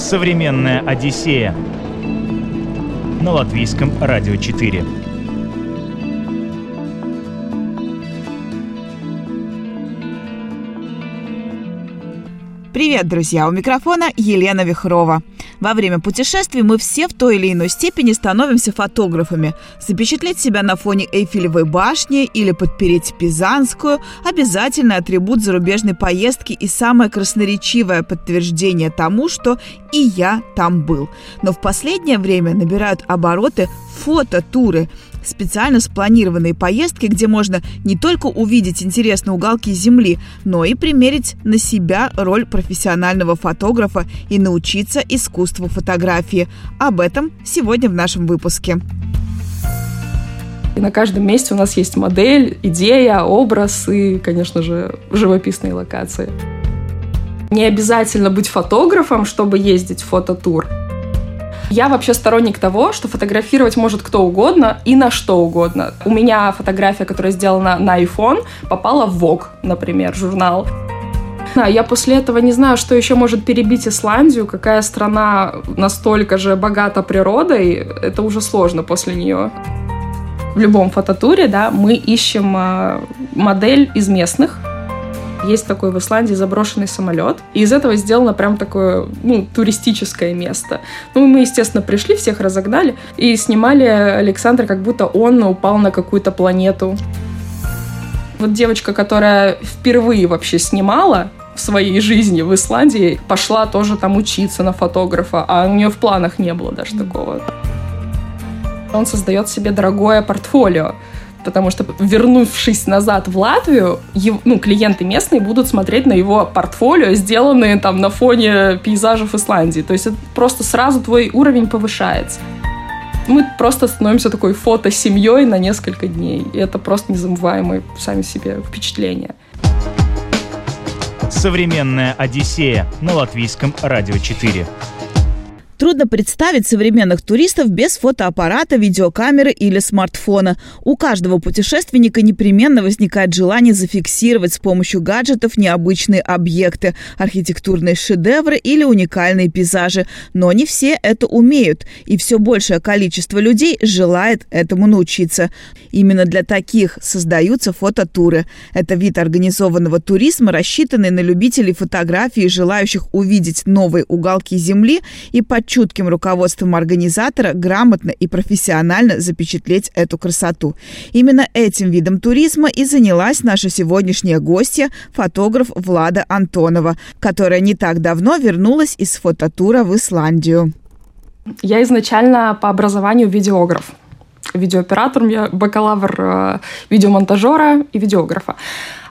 Современная Одиссея на латвийском радио 4. Привет, друзья! У микрофона Елена Вихрова. Во время путешествий мы все в той или иной степени становимся фотографами. Запечатлеть себя на фоне Эйфелевой башни или подпереть Пизанскую – обязательный атрибут зарубежной поездки и самое красноречивое подтверждение тому, что и я там был. Но в последнее время набирают обороты фототуры – Специально спланированные поездки, где можно не только увидеть интересные уголки Земли, но и примерить на себя роль профессионального фотографа и научиться искусству фотографии. Об этом сегодня в нашем выпуске. И на каждом месте у нас есть модель, идея, образ и, конечно же, живописные локации. Не обязательно быть фотографом, чтобы ездить в фототур. Я вообще сторонник того, что фотографировать может кто угодно и на что угодно. У меня фотография, которая сделана на iPhone, попала в Vogue, например, журнал. Да, я после этого не знаю, что еще может перебить Исландию, какая страна настолько же богата природой, это уже сложно после нее. В любом фототуре, да, мы ищем э, модель из местных, есть такой в Исландии заброшенный самолет, и из этого сделано прям такое, ну, туристическое место. Ну, мы, естественно, пришли, всех разогнали, и снимали Александра, как будто он упал на какую-то планету. Вот девочка, которая впервые вообще снимала, в своей жизни в Исландии пошла тоже там учиться на фотографа, а у нее в планах не было даже такого. Он создает себе дорогое портфолио потому что, вернувшись назад в Латвию, его, ну, клиенты местные будут смотреть на его портфолио, сделанные там на фоне пейзажев Исландии. То есть это просто сразу твой уровень повышается. Мы просто становимся такой фото-семьей на несколько дней. И это просто незабываемые сами себе впечатления. Современная Одиссея на латвийском радио 4. Трудно представить современных туристов без фотоаппарата, видеокамеры или смартфона. У каждого путешественника непременно возникает желание зафиксировать с помощью гаджетов необычные объекты, архитектурные шедевры или уникальные пейзажи. Но не все это умеют, и все большее количество людей желает этому научиться. Именно для таких создаются фототуры. Это вид организованного туризма, рассчитанный на любителей фотографии, желающих увидеть новые уголки Земли и под чутким руководством организатора грамотно и профессионально запечатлеть эту красоту. Именно этим видом туризма и занялась наша сегодняшняя гостья, фотограф Влада Антонова, которая не так давно вернулась из фототура в Исландию. Я изначально по образованию видеограф видеооператором, я бакалавр э, видеомонтажера и видеографа.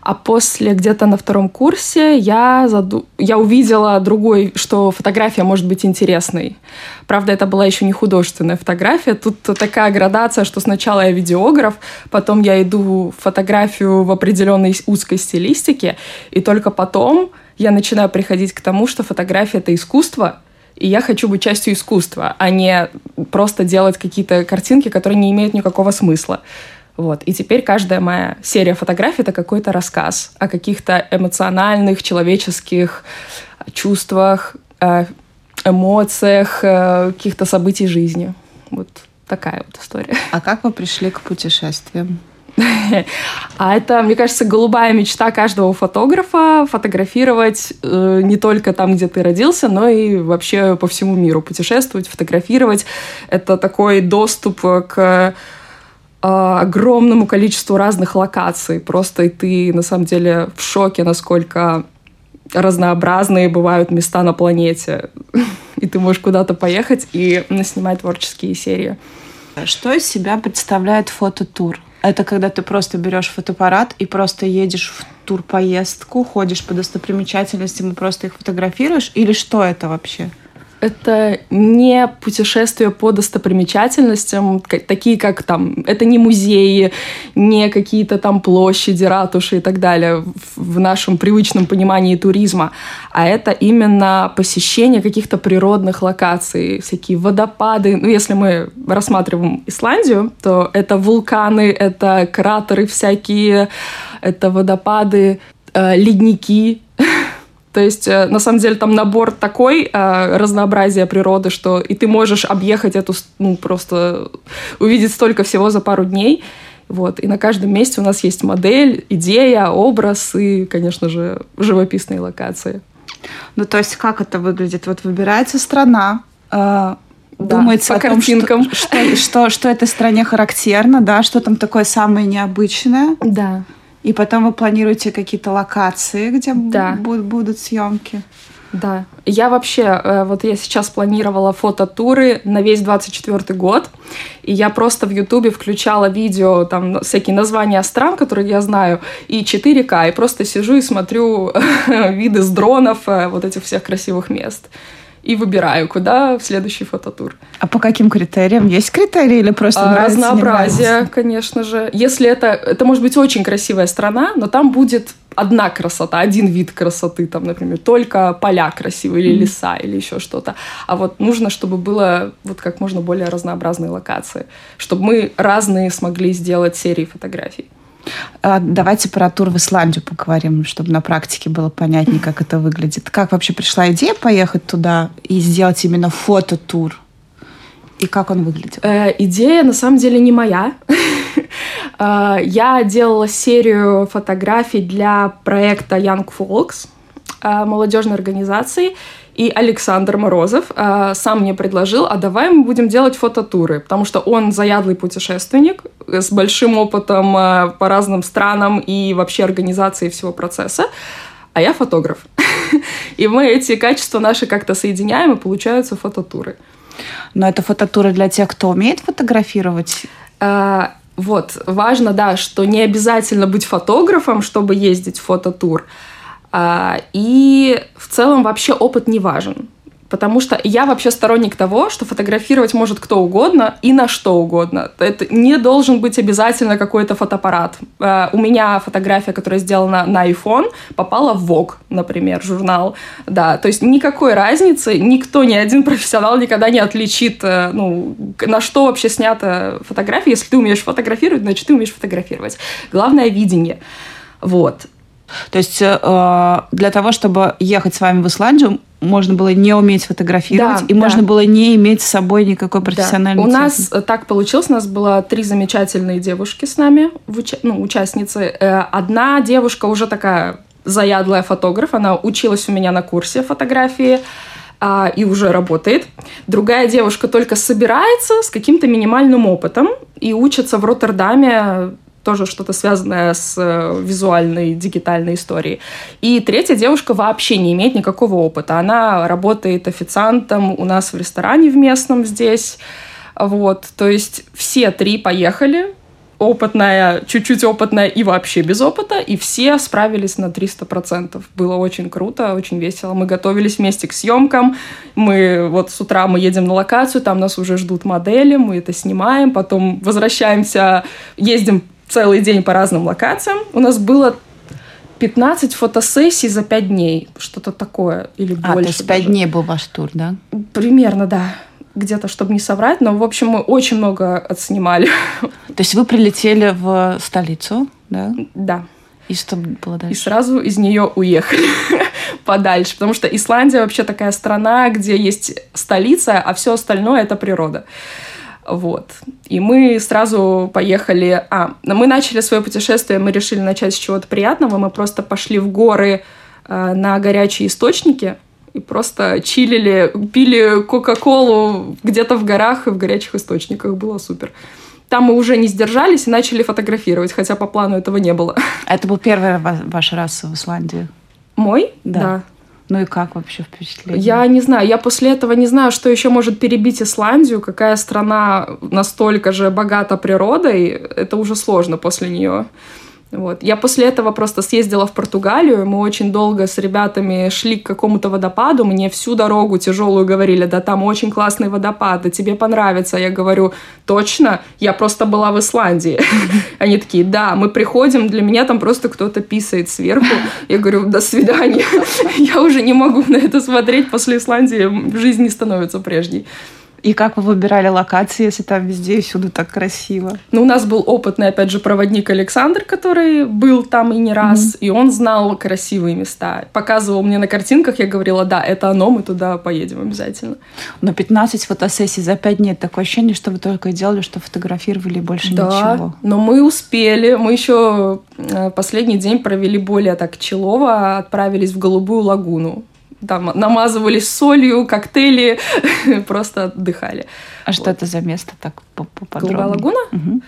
А после где-то на втором курсе я, заду... я увидела другой, что фотография может быть интересной. Правда, это была еще не художественная фотография. Тут такая градация, что сначала я видеограф, потом я иду фотографию в определенной узкой стилистике, и только потом я начинаю приходить к тому, что фотография — это искусство, и я хочу быть частью искусства, а не просто делать какие-то картинки, которые не имеют никакого смысла. Вот. И теперь каждая моя серия фотографий — это какой-то рассказ о каких-то эмоциональных, человеческих чувствах, эмоциях, э, каких-то событий жизни. Вот такая вот история. А как вы пришли к путешествиям? А это, мне кажется, голубая мечта каждого фотографа фотографировать э, не только там, где ты родился, но и вообще по всему миру путешествовать, фотографировать. Это такой доступ к огромному количеству разных локаций. Просто и ты на самом деле в шоке, насколько разнообразные бывают места на планете. И ты можешь куда-то поехать и снимать творческие серии. Что из себя представляет фототур? Это когда ты просто берешь фотоаппарат и просто едешь в турпоездку, ходишь по достопримечательностям и просто их фотографируешь? Или что это вообще? Это не путешествия по достопримечательностям, такие как там, это не музеи, не какие-то там площади, ратуши и так далее в нашем привычном понимании туризма, а это именно посещение каких-то природных локаций, всякие водопады. Ну, если мы рассматриваем Исландию, то это вулканы, это кратеры всякие, это водопады, э, ледники, То есть, э, на самом деле, там набор такой э, разнообразия природы, что и ты можешь объехать эту, ну, просто увидеть столько всего за пару дней. Вот. И на каждом месте у нас есть модель, идея, образ и, конечно же, живописные локации. Ну, то есть, как это выглядит? Вот выбирается страна, э, думается по о том, что, что, что, что этой стране характерно, да, что там такое самое необычное. Да. И потом вы планируете какие-то локации, где да. будут, будут съемки. Да. Я вообще, э, вот я сейчас планировала фототуры на весь 24 год, и я просто в Ютубе включала видео, там всякие названия стран, которые я знаю, и 4К, и просто сижу и смотрю виды с дронов э, вот этих всех красивых мест и выбираю, куда в следующий фототур. А по каким критериям? Есть критерии или просто а, нравится, Разнообразие, конечно же. Если это... Это может быть очень красивая страна, но там будет одна красота, один вид красоты, там, например, только поля красивые или леса или еще что-то. А вот нужно, чтобы было вот как можно более разнообразные локации, чтобы мы разные смогли сделать серии фотографий. А, давайте про тур в Исландию поговорим, чтобы на практике было понятнее, как это выглядит. Как вообще пришла идея поехать туда и сделать именно фототур? И как он выглядит? Э, идея на самом деле не моя. Э, я делала серию фотографий для проекта Young Folks, э, молодежной организации. И Александр Морозов э, сам мне предложил, а давай мы будем делать фототуры, потому что он заядлый путешественник с большим опытом э, по разным странам и вообще организации всего процесса, а я фотограф. И мы эти качества наши как-то соединяем, и получаются фототуры. Но это фототуры для тех, кто умеет фотографировать? А, вот, важно, да, что не обязательно быть фотографом, чтобы ездить в фототур. А, и в целом вообще опыт не важен. Потому что я вообще сторонник того, что фотографировать может кто угодно и на что угодно. Это не должен быть обязательно какой-то фотоаппарат. Uh, у меня фотография, которая сделана на iPhone, попала в Vogue, например, журнал. Да, то есть никакой разницы, никто, ни один профессионал никогда не отличит, э, ну, на что вообще снята фотография. Если ты умеешь фотографировать, значит, ты умеешь фотографировать. Главное — видение. Вот. То есть э, для того, чтобы ехать с вами в Исландию, можно было не уметь фотографировать, да, и да. можно было не иметь с собой никакой профессиональной да. У техники. нас так получилось, у нас было три замечательные девушки с нами, ну, участницы. Э, одна девушка уже такая заядлая фотограф, она училась у меня на курсе фотографии, а, и уже работает. Другая девушка только собирается с каким-то минимальным опытом и учится в Роттердаме тоже что-то связанное с э, визуальной, дигитальной историей. И третья девушка вообще не имеет никакого опыта. Она работает официантом у нас в ресторане в местном здесь. Вот, то есть все три поехали, опытная, чуть-чуть опытная и вообще без опыта, и все справились на 300%. Было очень круто, очень весело. Мы готовились вместе к съемкам, мы вот с утра мы едем на локацию, там нас уже ждут модели, мы это снимаем, потом возвращаемся, ездим целый день по разным локациям. У нас было 15 фотосессий за 5 дней, что-то такое, или а, больше. то есть 5 даже. дней был ваш тур, да? Примерно, да. Где-то, чтобы не соврать, но, в общем, мы очень много отснимали. То есть вы прилетели в столицу, да? Да. И что было дальше? И сразу из нее уехали подальше, потому что Исландия вообще такая страна, где есть столица, а все остальное это природа. Вот. И мы сразу поехали... А, мы начали свое путешествие, мы решили начать с чего-то приятного. Мы просто пошли в горы э, на горячие источники и просто чилили, пили Кока-Колу где-то в горах и в горячих источниках. Было супер. Там мы уже не сдержались и начали фотографировать, хотя по плану этого не было. А это был первый ваш раз в Исландии? Мой? Да. да. Ну и как вообще впечатление? Я не знаю. Я после этого не знаю, что еще может перебить Исландию. Какая страна настолько же богата природой. Это уже сложно после нее. Вот. Я после этого просто съездила в Португалию, мы очень долго с ребятами шли к какому-то водопаду, мне всю дорогу тяжелую говорили, да там очень классный водопад, да тебе понравится. Я говорю, точно, я просто была в Исландии. Они такие, да, мы приходим, для меня там просто кто-то писает сверху. Я говорю, до свидания, я уже не могу на это смотреть, после Исландии жизнь не становится прежней. И как вы выбирали локации, если там везде и всюду так красиво? Ну, у нас был опытный, опять же, проводник Александр, который был там и не раз, mm-hmm. и он знал красивые места. Показывал мне на картинках, я говорила, да, это оно, мы туда поедем обязательно. Но 15 фотосессий за 5 дней, такое ощущение, что вы только и делали, что фотографировали, больше да, ничего. но мы успели. Мы еще э, последний день провели более так челово, отправились в Голубую лагуну там намазывались солью, коктейли, просто отдыхали. А вот. что это за место так поподробнее? Голубая лагуна? Угу.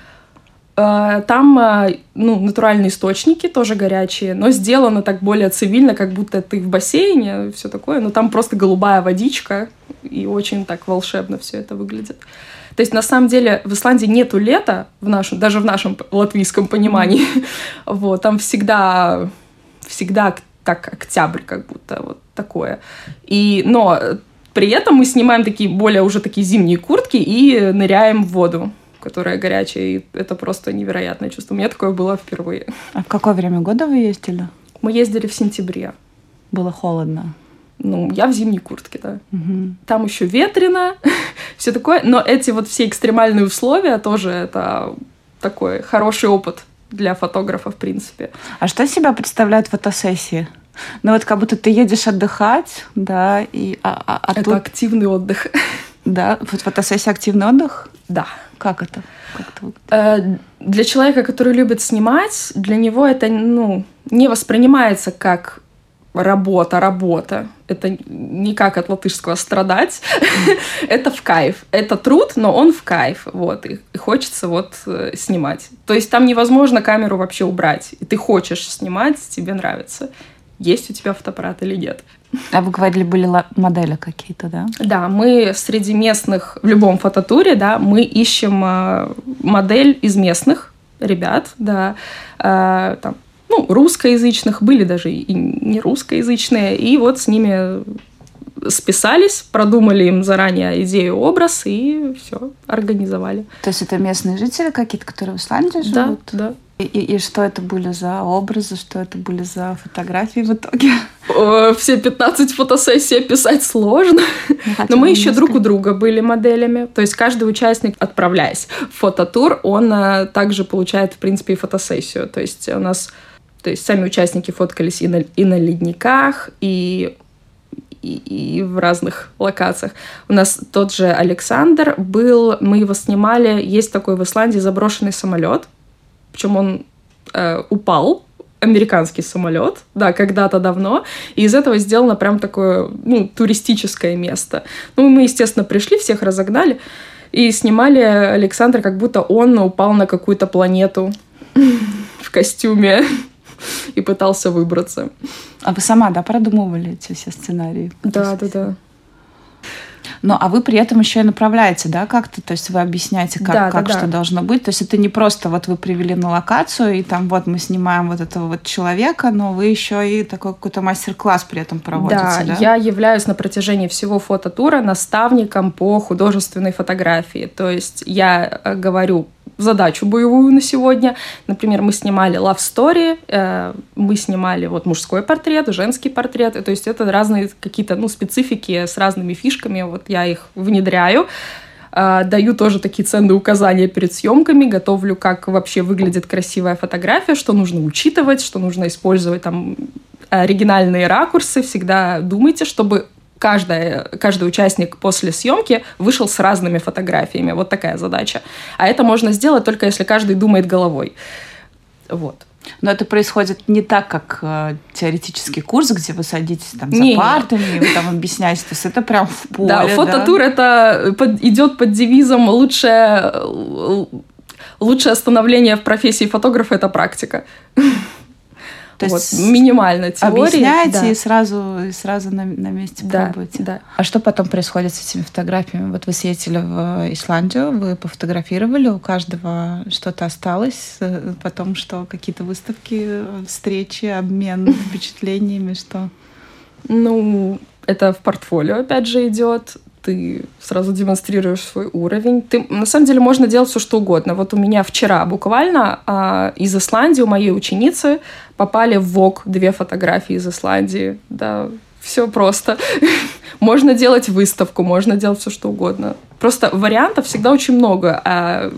Там а, ну, натуральные источники, тоже горячие, но сделано так более цивильно, как будто ты в бассейне, все такое. Но там просто голубая водичка, и очень так волшебно все это выглядит. То есть, на самом деле, в Исландии нету лета, в нашем, даже в нашем латвийском понимании. Mm-hmm. Вот, там всегда, всегда так октябрь, как будто вот такое. И, но при этом мы снимаем такие более уже такие зимние куртки и ныряем в воду которая горячая, и это просто невероятное чувство. У меня такое было впервые. А в какое время года вы ездили? Мы ездили в сентябре. Было холодно. Ну, я в зимней куртке, да. Угу. Там еще ветрено, все такое. Но эти вот все экстремальные условия тоже это такой хороший опыт для фотографа, в принципе. А что себя представляют фотосессии? Ну вот как будто ты едешь отдыхать, да, и... А, а, а это тут... активный отдых. Да, вот фотосессия активный отдых? Да. Как это? Как это? Э, для человека, который любит снимать, для него это ну, не воспринимается как работа, работа. Это не как от латышского страдать. это в кайф. Это труд, но он в кайф. Вот. И, и хочется вот э, снимать. То есть там невозможно камеру вообще убрать. И ты хочешь снимать, тебе нравится есть у тебя фотоаппарат или нет. А вы говорили, были модели какие-то, да? Да, мы среди местных, в любом фототуре, да, мы ищем э, модель из местных ребят, да, э, там, ну, русскоязычных, были даже и не русскоязычные, и вот с ними списались, продумали им заранее идею, образ и все, организовали. То есть это местные жители какие-то, которые в Исландии живут? Да, да. И, и, и что это были за образы, что это были за фотографии в итоге? Все 15 фотосессий описать сложно. Но мы еще друг у друга были моделями. То есть каждый участник, отправляясь в фототур, он а, также получает, в принципе, и фотосессию. То есть у нас то есть сами участники фоткались и на, и на ледниках, и и, и в разных локациях. У нас тот же Александр был, мы его снимали, есть такой в Исландии заброшенный самолет, причем он э, упал, американский самолет, да, когда-то давно, и из этого сделано прям такое, ну, туристическое место. Ну, мы, естественно, пришли, всех разогнали, и снимали Александра, как будто он упал на какую-то планету в костюме и пытался выбраться. А вы сама, да, продумывали эти все сценарии? Да, да, да. Ну, а вы при этом еще и направляете, да, как-то? То есть вы объясняете, как, да, как да, что да. должно быть. То есть это не просто вот вы привели на локацию, и там вот мы снимаем вот этого вот человека, но вы еще и такой какой-то мастер-класс при этом проводите, да? Да, я являюсь на протяжении всего фототура наставником по художественной фотографии. То есть я э, говорю задачу боевую на сегодня. Например, мы снимали love story, э, мы снимали вот мужской портрет, женский портрет. То есть это разные какие-то ну, специфики с разными фишками. Вот я их внедряю. Э, даю тоже такие ценные указания перед съемками, готовлю, как вообще выглядит красивая фотография, что нужно учитывать, что нужно использовать там оригинальные ракурсы. Всегда думайте, чтобы каждая, каждый участник после съемки вышел с разными фотографиями. Вот такая задача. А это можно сделать только если каждый думает головой. Вот. Но это происходит не так, как э, теоретический курс, где вы садитесь там за не, партами, и вы там объясняете. То есть это прям в поле. Да, фототур да? это под, идет под девизом лучшее, лучшее становление в профессии фотографа это практика. То вот, есть минимально теории. Объясняете да. и сразу, и сразу на, на месте да, пробуете. Да. А что потом происходит с этими фотографиями? Вот вы съездили в Исландию, вы пофотографировали, у каждого что-то осталось, э, потом что, какие-то выставки, встречи, обмен впечатлениями, что? Ну, это в портфолио, опять же, идет ты сразу демонстрируешь свой уровень. Ты, на самом деле можно делать все, что угодно. Вот у меня вчера буквально а, из Исландии у моей ученицы попали в ВОК две фотографии из Исландии. Да, все просто. можно делать выставку, можно делать все, что угодно. Просто вариантов всегда очень много. А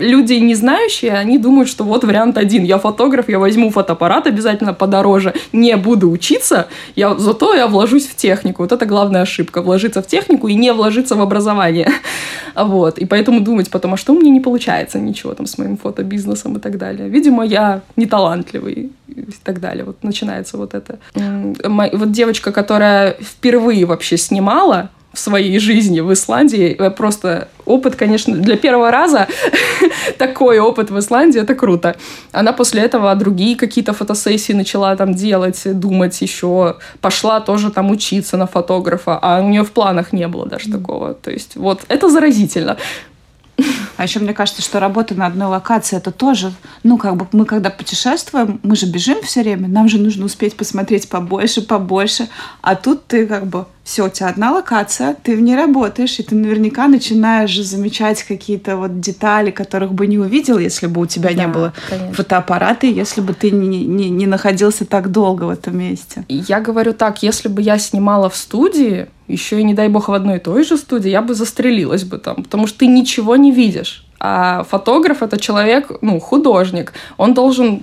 люди не знающие, они думают, что вот вариант один. Я фотограф, я возьму фотоаппарат обязательно подороже, не буду учиться, я, зато я вложусь в технику. Вот это главная ошибка. Вложиться в технику и не вложиться в образование. Вот. И поэтому думать потом, а что у меня не получается ничего там с моим фотобизнесом и так далее. Видимо, я не талантливый и так далее. Вот начинается вот это. Вот девочка, которая впервые вообще снимала, в своей жизни в Исландии. Э, просто опыт, конечно, для первого раза такой опыт в Исландии, это круто. Она после этого другие какие-то фотосессии начала там делать, думать еще. Пошла тоже там учиться на фотографа, а у нее в планах не было даже такого. То есть вот это заразительно. А еще мне кажется, что работа на одной локации это тоже, ну, как бы мы когда путешествуем, мы же бежим все время, нам же нужно успеть посмотреть побольше, побольше. А тут ты как бы все, у тебя одна локация, ты в ней работаешь, и ты наверняка начинаешь замечать какие-то вот детали, которых бы не увидел, если бы у тебя да, не было конечно. фотоаппарата, и если бы ты не, не, не находился так долго в этом месте. Я говорю так, если бы я снимала в студии, еще и не дай бог в одной и той же студии, я бы застрелилась бы там, потому что ты ничего не видишь. А фотограф это человек, ну, художник. Он должен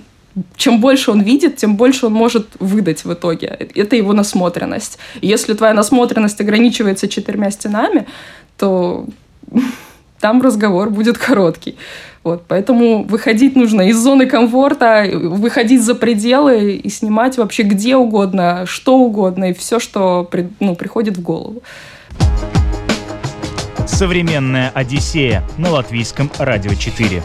чем больше он видит, тем больше он может выдать в итоге. Это его насмотренность. если твоя насмотренность ограничивается четырьмя стенами, то там разговор будет короткий. Вот, поэтому выходить нужно из зоны комфорта, выходить за пределы и снимать вообще где угодно, что угодно, и все, что ну, приходит в голову. Современная Одиссея на латвийском радио 4.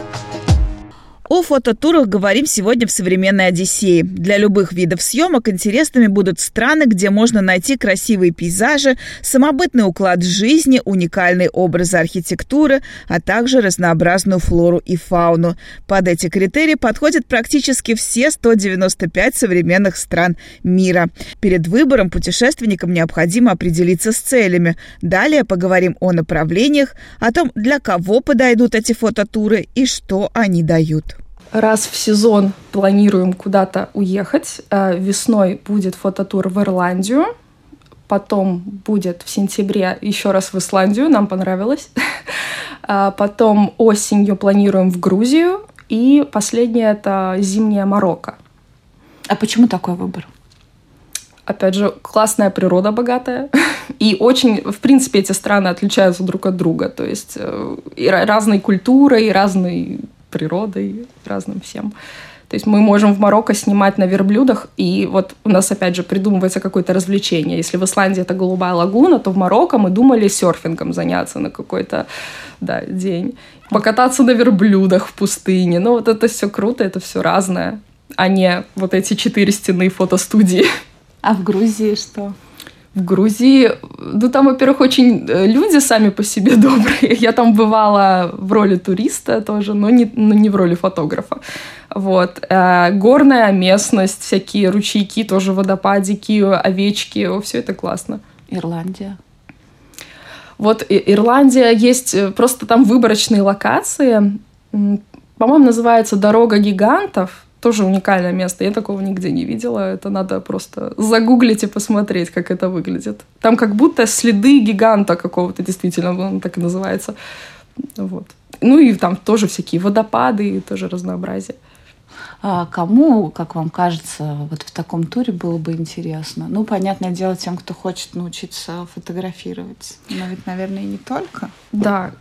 О фототурах говорим сегодня в «Современной Одиссее». Для любых видов съемок интересными будут страны, где можно найти красивые пейзажи, самобытный уклад жизни, уникальные образы архитектуры, а также разнообразную флору и фауну. Под эти критерии подходят практически все 195 современных стран мира. Перед выбором путешественникам необходимо определиться с целями. Далее поговорим о направлениях, о том, для кого подойдут эти фототуры и что они дают раз в сезон планируем куда-то уехать. Э, весной будет фототур в Ирландию, потом будет в сентябре еще раз в Исландию, нам понравилось. А потом осенью планируем в Грузию, и последнее это зимняя Марокко. А почему такой выбор? Опять же, классная природа богатая. И очень, в принципе, эти страны отличаются друг от друга. То есть э, и разной культурой, и разной природой, разным всем. То есть мы можем в Марокко снимать на верблюдах, и вот у нас опять же придумывается какое-то развлечение. Если в Исландии это голубая лагуна, то в Марокко мы думали серфингом заняться на какой-то да, день. Покататься на верблюдах в пустыне. Ну вот это все круто, это все разное, а не вот эти четыре стены фотостудии. А в Грузии что? В Грузии, ну там, во-первых, очень э, люди сами по себе добрые. Я там бывала в роли туриста тоже, но не, но не в роли фотографа. Вот. Э, горная местность, всякие ручейки, тоже водопадики, овечки, все это классно. Ирландия. Вот Ирландия есть э, просто там выборочные локации. По-моему, называется «Дорога гигантов» тоже уникальное место. Я такого нигде не видела. Это надо просто загуглить и посмотреть, как это выглядит. Там как будто следы гиганта какого-то, действительно, он так и называется. Вот. Ну и там тоже всякие водопады, и тоже разнообразие. А кому, как вам кажется, вот в таком туре было бы интересно? Ну, понятное дело, тем, кто хочет научиться фотографировать. Но ведь, наверное, и не только. Да.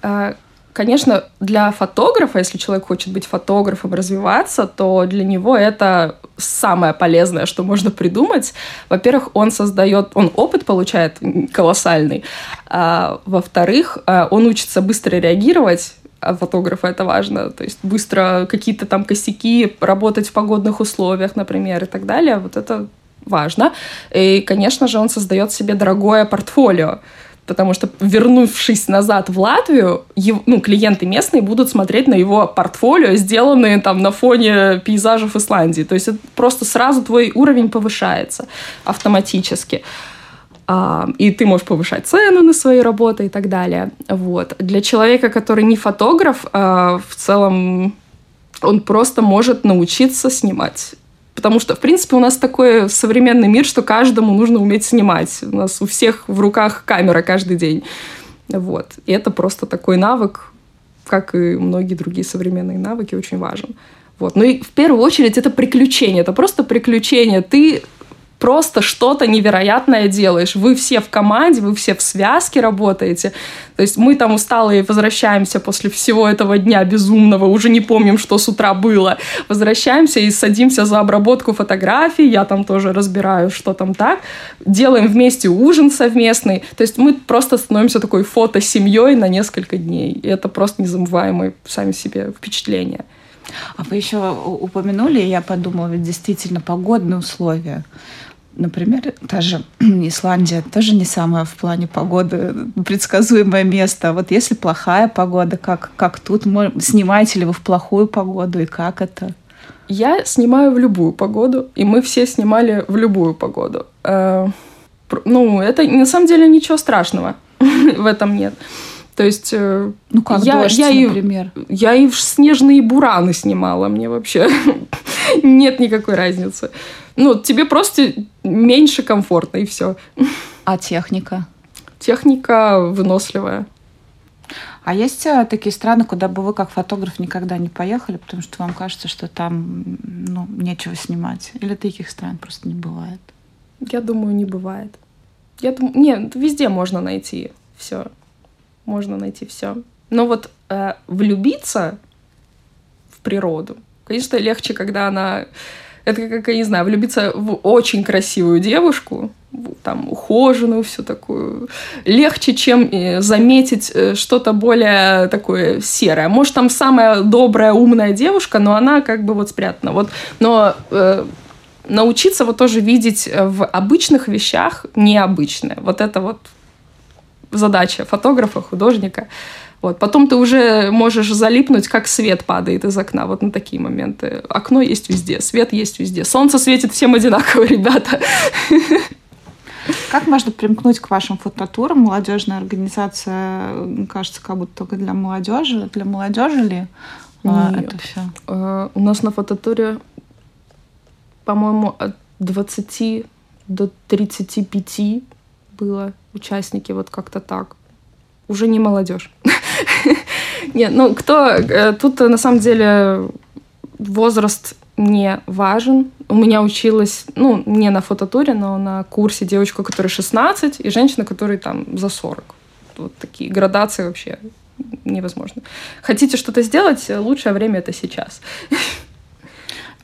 Конечно, для фотографа, если человек хочет быть фотографом, развиваться, то для него это самое полезное, что можно придумать. Во-первых, он создает, он опыт получает колоссальный. А, во-вторых, а, он учится быстро реагировать а фотографа это важно, то есть быстро какие-то там косяки, работать в погодных условиях, например, и так далее, вот это важно. И, конечно же, он создает себе дорогое портфолио, потому что, вернувшись назад в Латвию, его, ну, клиенты местные будут смотреть на его портфолио, сделанные там на фоне пейзажев Исландии. То есть это просто сразу твой уровень повышается автоматически. А, и ты можешь повышать цену на свои работы и так далее. Вот. Для человека, который не фотограф, а, в целом он просто может научиться снимать Потому что, в принципе, у нас такой современный мир, что каждому нужно уметь снимать. У нас у всех в руках камера каждый день. Вот. И это просто такой навык, как и многие другие современные навыки, очень важен. Вот. Ну и в первую очередь это приключение. Это просто приключение. Ты просто что-то невероятное делаешь. Вы все в команде, вы все в связке работаете. То есть мы там усталые возвращаемся после всего этого дня безумного, уже не помним, что с утра было. Возвращаемся и садимся за обработку фотографий, я там тоже разбираю, что там так. Делаем вместе ужин совместный. То есть мы просто становимся такой фото-семьей на несколько дней. И это просто незабываемые сами себе впечатления. А вы еще упомянули, я подумала, ведь действительно погодные условия. Например, та же Исландия тоже не самое в плане погоды предсказуемое место. Вот если плохая погода, как, как тут? Снимаете ли вы в плохую погоду и как это? Я снимаю в любую погоду, и мы все снимали в любую погоду. Э, ну, это на самом деле ничего страшного в этом нет. То есть... Э, ну как я, дождь, я например? И, я и в снежные бураны снимала, мне вообще нет никакой разницы. Ну, тебе просто меньше комфортно, и все. А техника? Техника выносливая. А есть э, такие страны, куда бы вы как фотограф никогда не поехали, потому что вам кажется, что там ну, нечего снимать? Или таких стран просто не бывает? Я думаю, не бывает. Я думаю, нет, везде можно найти все. Можно найти все. Но вот э, влюбиться в природу, конечно, легче, когда она это как, я не знаю, влюбиться в очень красивую девушку, там, ухоженную, всю такую, легче, чем э, заметить э, что-то более такое серое. Может, там самая добрая, умная девушка, но она как бы вот спрятана. Вот, но э, научиться вот тоже видеть в обычных вещах необычное. Вот это вот задача фотографа, художника. Вот. Потом ты уже можешь залипнуть, как свет падает из окна. Вот на такие моменты. Окно есть везде, свет есть везде. Солнце светит всем одинаково, ребята. Как можно примкнуть к вашим фототурам? Молодежная организация, кажется, как будто только для молодежи. Для молодежи ли а, Нет. это все? А, у нас на фототуре, по-моему, от 20 до 35 было участники, вот как-то так. Уже не молодежь. Нет, ну кто... Э, тут на самом деле возраст не важен. У меня училась, ну, не на фототуре, но на курсе девочка, которая 16, и женщина, которая там за 40. Вот такие градации вообще невозможно. Хотите что-то сделать, лучшее время это сейчас.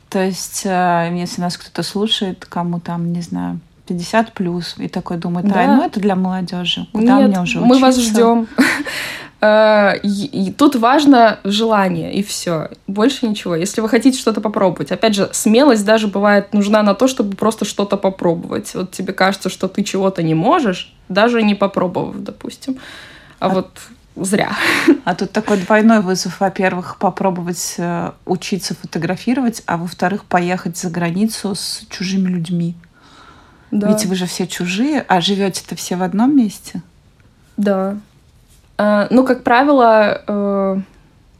То есть, э, если нас кто-то слушает, кому там, не знаю, 50 плюс, и такой думает, да. ну это для молодежи. Куда Нет, мне уже учиться? мы вас ждем. Э, и тут важно желание, и все. Больше ничего. Если вы хотите что-то попробовать. Опять же, смелость даже бывает нужна на то, чтобы просто что-то попробовать. Вот тебе кажется, что ты чего-то не можешь, даже не попробовав, допустим. А, а вот зря. А тут такой двойной вызов. Во-первых, попробовать э, учиться фотографировать, а во-вторых, поехать за границу с чужими людьми. Да. Ведь вы же все чужие, а живете-то все в одном месте. Да. А, ну, как правило, э,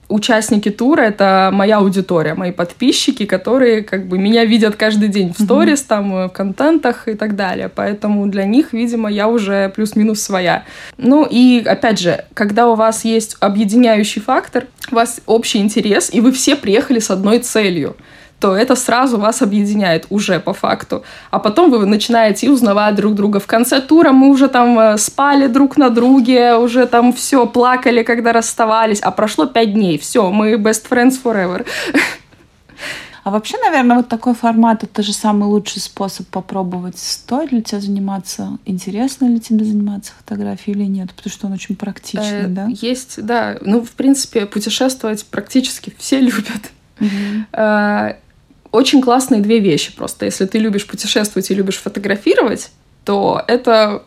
участники тура — это моя аудитория, мои подписчики, которые как бы меня видят каждый день в сторис, mm-hmm. там, э, в контентах и так далее. Поэтому для них, видимо, я уже плюс-минус своя. Ну и, опять же, когда у вас есть объединяющий фактор, у вас общий интерес, и вы все приехали с одной целью — то это сразу вас объединяет уже по факту. А потом вы начинаете узнавать друг друга. В конце тура мы уже там э, спали друг на друге, уже там все, плакали, когда расставались, а прошло пять дней. Все, мы best friends forever. А вообще, наверное, вот такой формат это же самый лучший способ попробовать, стоит ли тебе заниматься, интересно ли тебе заниматься фотографией или нет, потому что он очень практичный, э, да? Есть, да. Ну, в принципе, путешествовать практически все любят. Mm-hmm очень классные две вещи просто. Если ты любишь путешествовать и любишь фотографировать, то это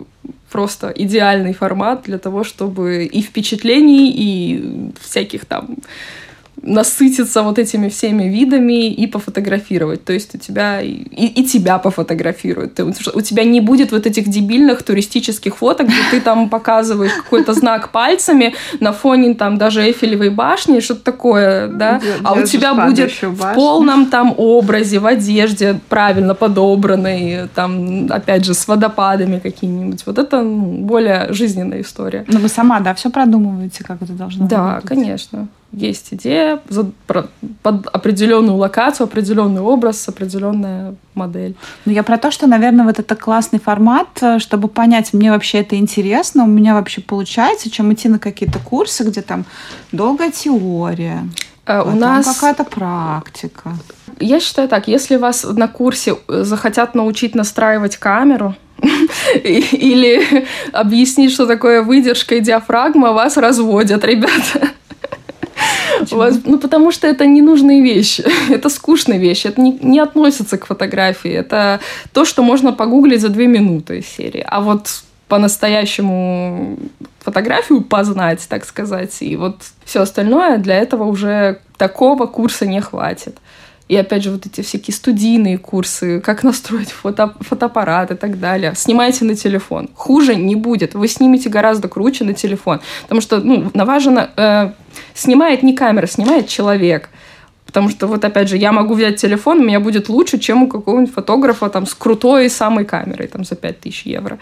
просто идеальный формат для того, чтобы и впечатлений, и всяких там насытиться вот этими всеми видами и пофотографировать. То есть у тебя и, и тебя пофотографируют. Ты, у тебя не будет вот этих дебильных туристических фоток, где ты там показываешь какой-то знак пальцами на фоне там даже Эйфелевой башни, что-то такое, да? А у тебя будет в полном там образе, в одежде правильно подобранной, там, опять же, с водопадами какими-нибудь. Вот это ну, более жизненная история. Но вы сама, да, все продумываете, как это должно да, работать? Да, конечно есть идея под определенную локацию, определенный образ, определенная модель. Ну, я про то, что, наверное, вот это классный формат, э, чтобы понять, мне вообще это интересно, у меня вообще получается, чем идти на какие-то курсы, где там долгая теория, а, у нас какая-то практика. Я считаю так, если вас на курсе э, захотят научить настраивать камеру, или объяснить, что такое выдержка и диафрагма, вас разводят, ребята. Вас, ну, потому что это ненужные вещи. это скучные вещи. Это не, не относится к фотографии. Это то, что можно погуглить за две минуты из серии. А вот по-настоящему фотографию познать, так сказать, и вот все остальное, для этого уже такого курса не хватит. И опять же, вот эти всякие студийные курсы, как настроить фото, фотоаппарат и так далее. Снимайте на телефон. Хуже не будет. Вы снимете гораздо круче на телефон. Потому что, ну, наважено... Э, снимает не камера, снимает человек. Потому что, вот опять же, я могу взять телефон, у меня будет лучше, чем у какого-нибудь фотографа там с крутой самой камерой там за 5000 евро.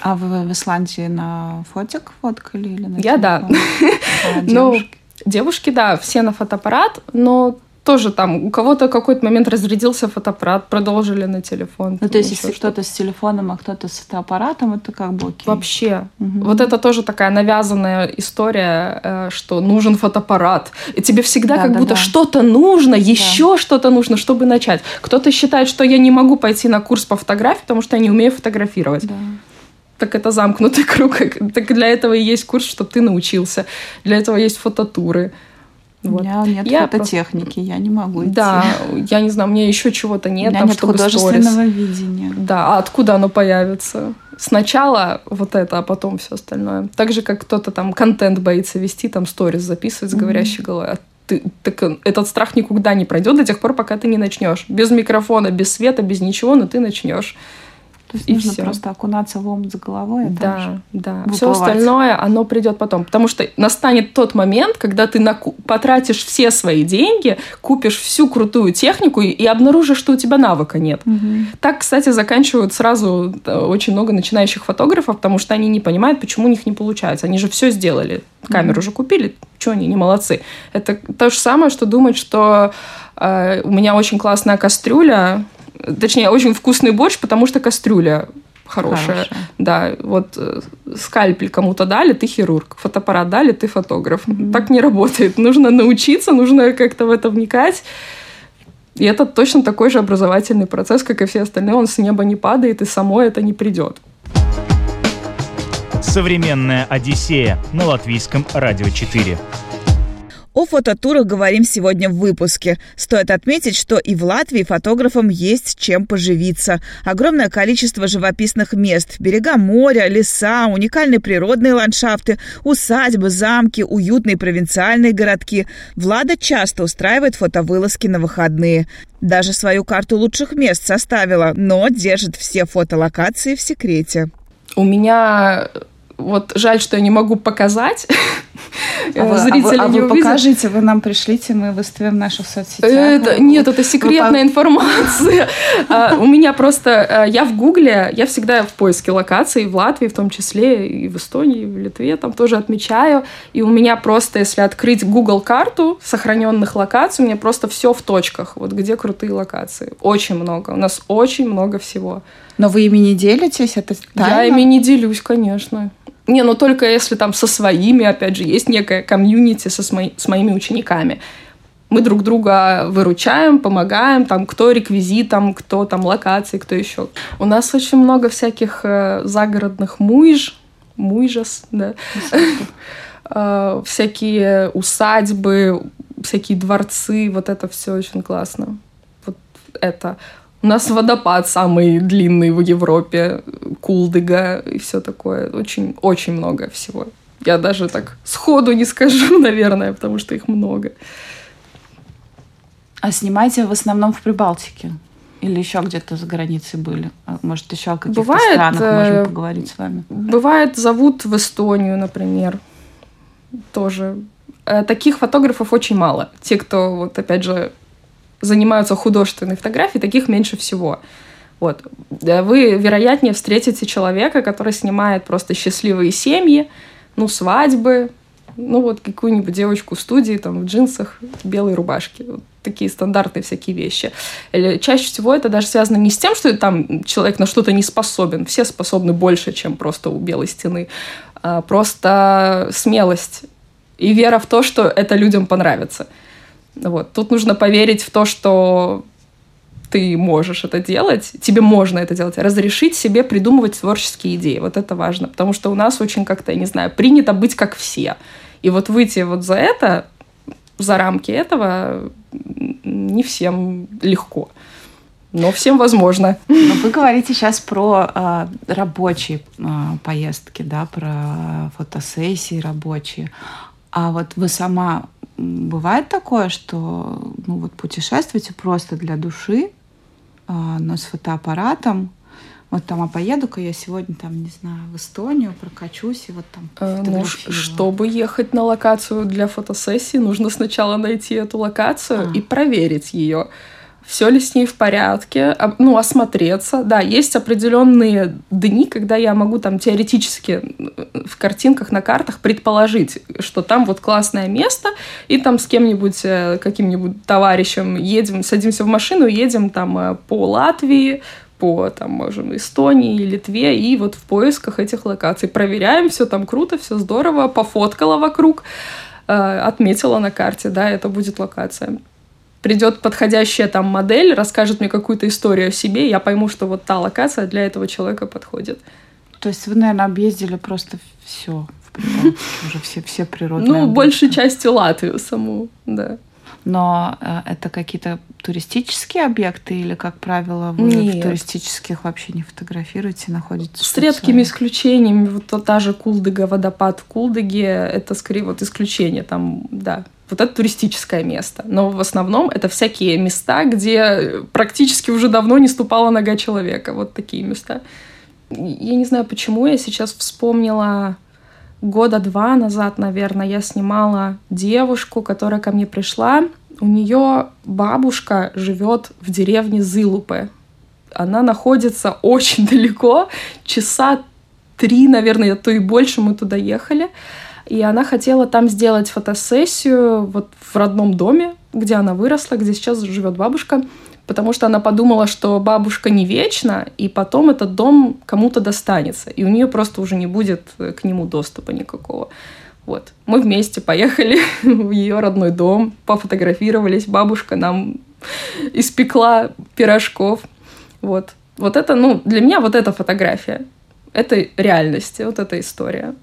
А вы в Исландии на фотик фоткали или на Я телефон? да. А, ну, девушки, да, все на фотоаппарат, но тоже там у кого-то какой-то момент разрядился фотоаппарат, продолжили на телефон. Ну, то есть, если кто-то с телефоном, а кто-то с фотоаппаратом, это как бы окей. Вообще. Угу. Вот это тоже такая навязанная история, э, что нужен фотоаппарат. И тебе всегда да, как да, будто да. что-то нужно, еще да. что-то нужно, чтобы начать. Кто-то считает, что я не могу пойти на курс по фотографии, потому что я не умею фотографировать. Да так это замкнутый круг. Так для этого и есть курс, чтобы ты научился. Для этого есть фототуры. Вот. У меня нет я фототехники, просто... я не могу идти. Да, я не знаю, у меня еще чего-то нет. У меня там, нет чтобы художественного сторис. видения. Да, а откуда оно появится? Сначала вот это, а потом все остальное. Так же, как кто-то там контент боится вести, там сторис записывать с говорящей mm-hmm. головой. А ты, так, этот страх никуда не пройдет до тех пор, пока ты не начнешь. Без микрофона, без света, без ничего, но ты начнешь. То есть и нужно все. просто окунаться в омут с головой. Да, да. Выплывать. Все остальное, оно придет потом. Потому что настанет тот момент, когда ты наку- потратишь все свои деньги, купишь всю крутую технику и, и обнаружишь, что у тебя навыка нет. Угу. Так, кстати, заканчивают сразу очень много начинающих фотографов, потому что они не понимают, почему у них не получается. Они же все сделали. Камеру угу. же купили. Что они не молодцы? Это то же самое, что думать, что э, у меня очень классная кастрюля, Точнее, очень вкусный борщ, потому что кастрюля хорошая. хорошая. Да, вот э, скальпель кому-то дали, ты хирург. Фотоаппарат дали, ты фотограф. Mm-hmm. Так не работает. Нужно научиться, нужно как-то в это вникать. И это точно такой же образовательный процесс, как и все остальные. Он с неба не падает, и само это не придет. Современная Одиссея на латвийском радио 4. О фототурах говорим сегодня в выпуске. Стоит отметить, что и в Латвии фотографам есть чем поживиться. Огромное количество живописных мест. Берега моря, леса, уникальные природные ландшафты, усадьбы, замки, уютные провинциальные городки. Влада часто устраивает фотовылазки на выходные. Даже свою карту лучших мест составила, но держит все фотолокации в секрете. У меня вот жаль, что я не могу показать. А вы, Зрители а вы, а вы покажите, вы нам пришлите, мы выставим в наших соцсетях. Это, нет, это секретная вы... информация. А, у меня просто... Я в Гугле, я всегда в поиске локаций, в Латвии в том числе, и в Эстонии, и в Литве там тоже отмечаю. И у меня просто, если открыть Google карту сохраненных локаций, у меня просто все в точках. Вот где крутые локации. Очень много. У нас очень много всего. Но вы ими не делитесь? Это тайна? Я ими не делюсь, конечно. Не, ну только если там со своими, опять же, есть некая комьюнити со, с, мои, с моими учениками. Мы друг друга выручаем, помогаем, там, кто реквизитом, кто там локации, кто еще. У нас очень много всяких э, загородных муйж, муйжас, да, э, всякие усадьбы, всякие дворцы, вот это все очень классно. Вот это. У нас водопад самый длинный в Европе, Кулдыга и все такое. Очень, очень много всего. Я даже так сходу не скажу, наверное, потому что их много. А снимаете в основном в Прибалтике? Или еще где-то за границей были? А может, еще о каких-то бывает, странах можем э, поговорить с вами? Бывает, зовут в Эстонию, например. Тоже. Э, таких фотографов очень мало. Те, кто, вот опять же, занимаются художественной фотографией, таких меньше всего. Вот. Вы, вероятнее, встретите человека, который снимает просто счастливые семьи, ну, свадьбы, ну, вот какую-нибудь девочку в студии, там, в джинсах, белой рубашке. Вот такие стандартные всякие вещи. Или чаще всего это даже связано не с тем, что там человек на что-то не способен. Все способны больше, чем просто у белой стены. А просто смелость и вера в то, что это людям понравится. Вот. Тут нужно поверить в то, что ты можешь это делать, тебе можно это делать, разрешить себе придумывать творческие идеи. Вот это важно, потому что у нас очень как-то, я не знаю, принято быть как все. И вот выйти вот за это, за рамки этого, не всем легко. Но всем возможно. Но вы говорите сейчас про э, рабочие э, поездки, да, про фотосессии рабочие. А вот вы сама бывает такое, что ну вот путешествуете просто для души, э, но с фотоаппаратом, вот там, а поеду-ка я сегодня там, не знаю, в Эстонию, прокачусь и вот там э, ну, Чтобы ехать на локацию для фотосессии, нужно сначала найти эту локацию а. и проверить ее. Все ли с ней в порядке, ну, осмотреться. Да, есть определенные дни, когда я могу там теоретически в картинках, на картах предположить, что там вот классное место, и там с кем-нибудь, э, каким-нибудь товарищем едем, садимся в машину, едем там э, по Латвии, по, там, можем, Эстонии, Литве, и вот в поисках этих локаций. Проверяем, все там круто, все здорово, пофоткала вокруг, э, отметила на карте, да, это будет локация. Придет подходящая там модель, расскажет мне какую-то историю о себе, я пойму, что вот та локация для этого человека подходит. То есть вы, наверное, объездили просто все уже все, все природные. Ну, большей части Латвию саму, да. Но э, это какие-то туристические объекты или, как правило, вы Нет. в туристических вообще не фотографируете, находитесь? С редкими исключениями. Вот та же Кулдыга, водопад в Кулдыге, это скорее вот исключение. Там, да, вот это туристическое место. Но в основном это всякие места, где практически уже давно не ступала нога человека. Вот такие места. Я не знаю, почему я сейчас вспомнила года два назад, наверное, я снимала девушку, которая ко мне пришла. У нее бабушка живет в деревне Зылупе. Она находится очень далеко, часа три, наверное, то и больше мы туда ехали. И она хотела там сделать фотосессию вот в родном доме, где она выросла, где сейчас живет бабушка потому что она подумала, что бабушка не вечна, и потом этот дом кому-то достанется, и у нее просто уже не будет э, к нему доступа никакого. Вот. Мы вместе поехали в ее родной дом, пофотографировались, бабушка нам испекла пирожков. Вот. Вот это, ну, для меня вот эта фотография. Это реальность, вот эта история.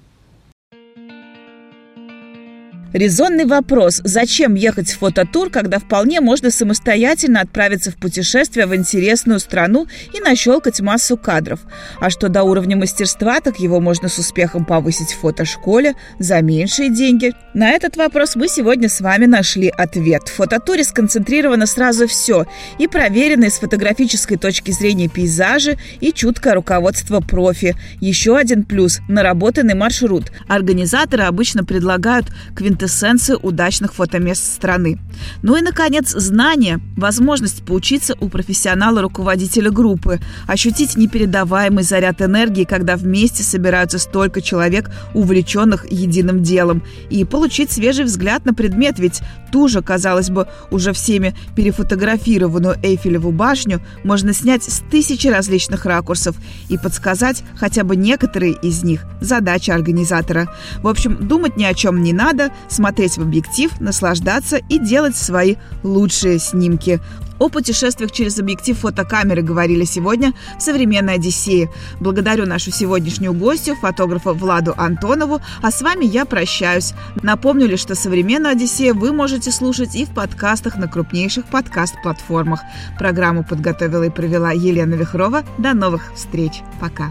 Резонный вопрос, зачем ехать в фототур, когда вполне можно самостоятельно отправиться в путешествие в интересную страну и нащелкать массу кадров. А что до уровня мастерства, так его можно с успехом повысить в фотошколе за меньшие деньги. На этот вопрос мы сегодня с вами нашли ответ. В фототуре сконцентрировано сразу все. И проверенные с фотографической точки зрения пейзажи, и чуткое руководство профи. Еще один плюс – наработанный маршрут. Организаторы обычно предлагают квинт квинтэссенцию удачных фотомест страны. Ну и, наконец, знание, возможность поучиться у профессионала-руководителя группы, ощутить непередаваемый заряд энергии, когда вместе собираются столько человек, увлеченных единым делом, и получить свежий взгляд на предмет, ведь ту же, казалось бы, уже всеми перефотографированную Эйфелеву башню можно снять с тысячи различных ракурсов и подсказать хотя бы некоторые из них – задача организатора. В общем, думать ни о чем не надо, смотреть в объектив, наслаждаться и делать свои лучшие снимки. О путешествиях через объектив фотокамеры говорили сегодня в «Современной Одиссее». Благодарю нашу сегодняшнюю гостью, фотографа Владу Антонову, а с вами я прощаюсь. Напомню лишь, что «Современную Одиссею» вы можете слушать и в подкастах на крупнейших подкаст-платформах. Программу подготовила и провела Елена Вихрова. До новых встреч. Пока.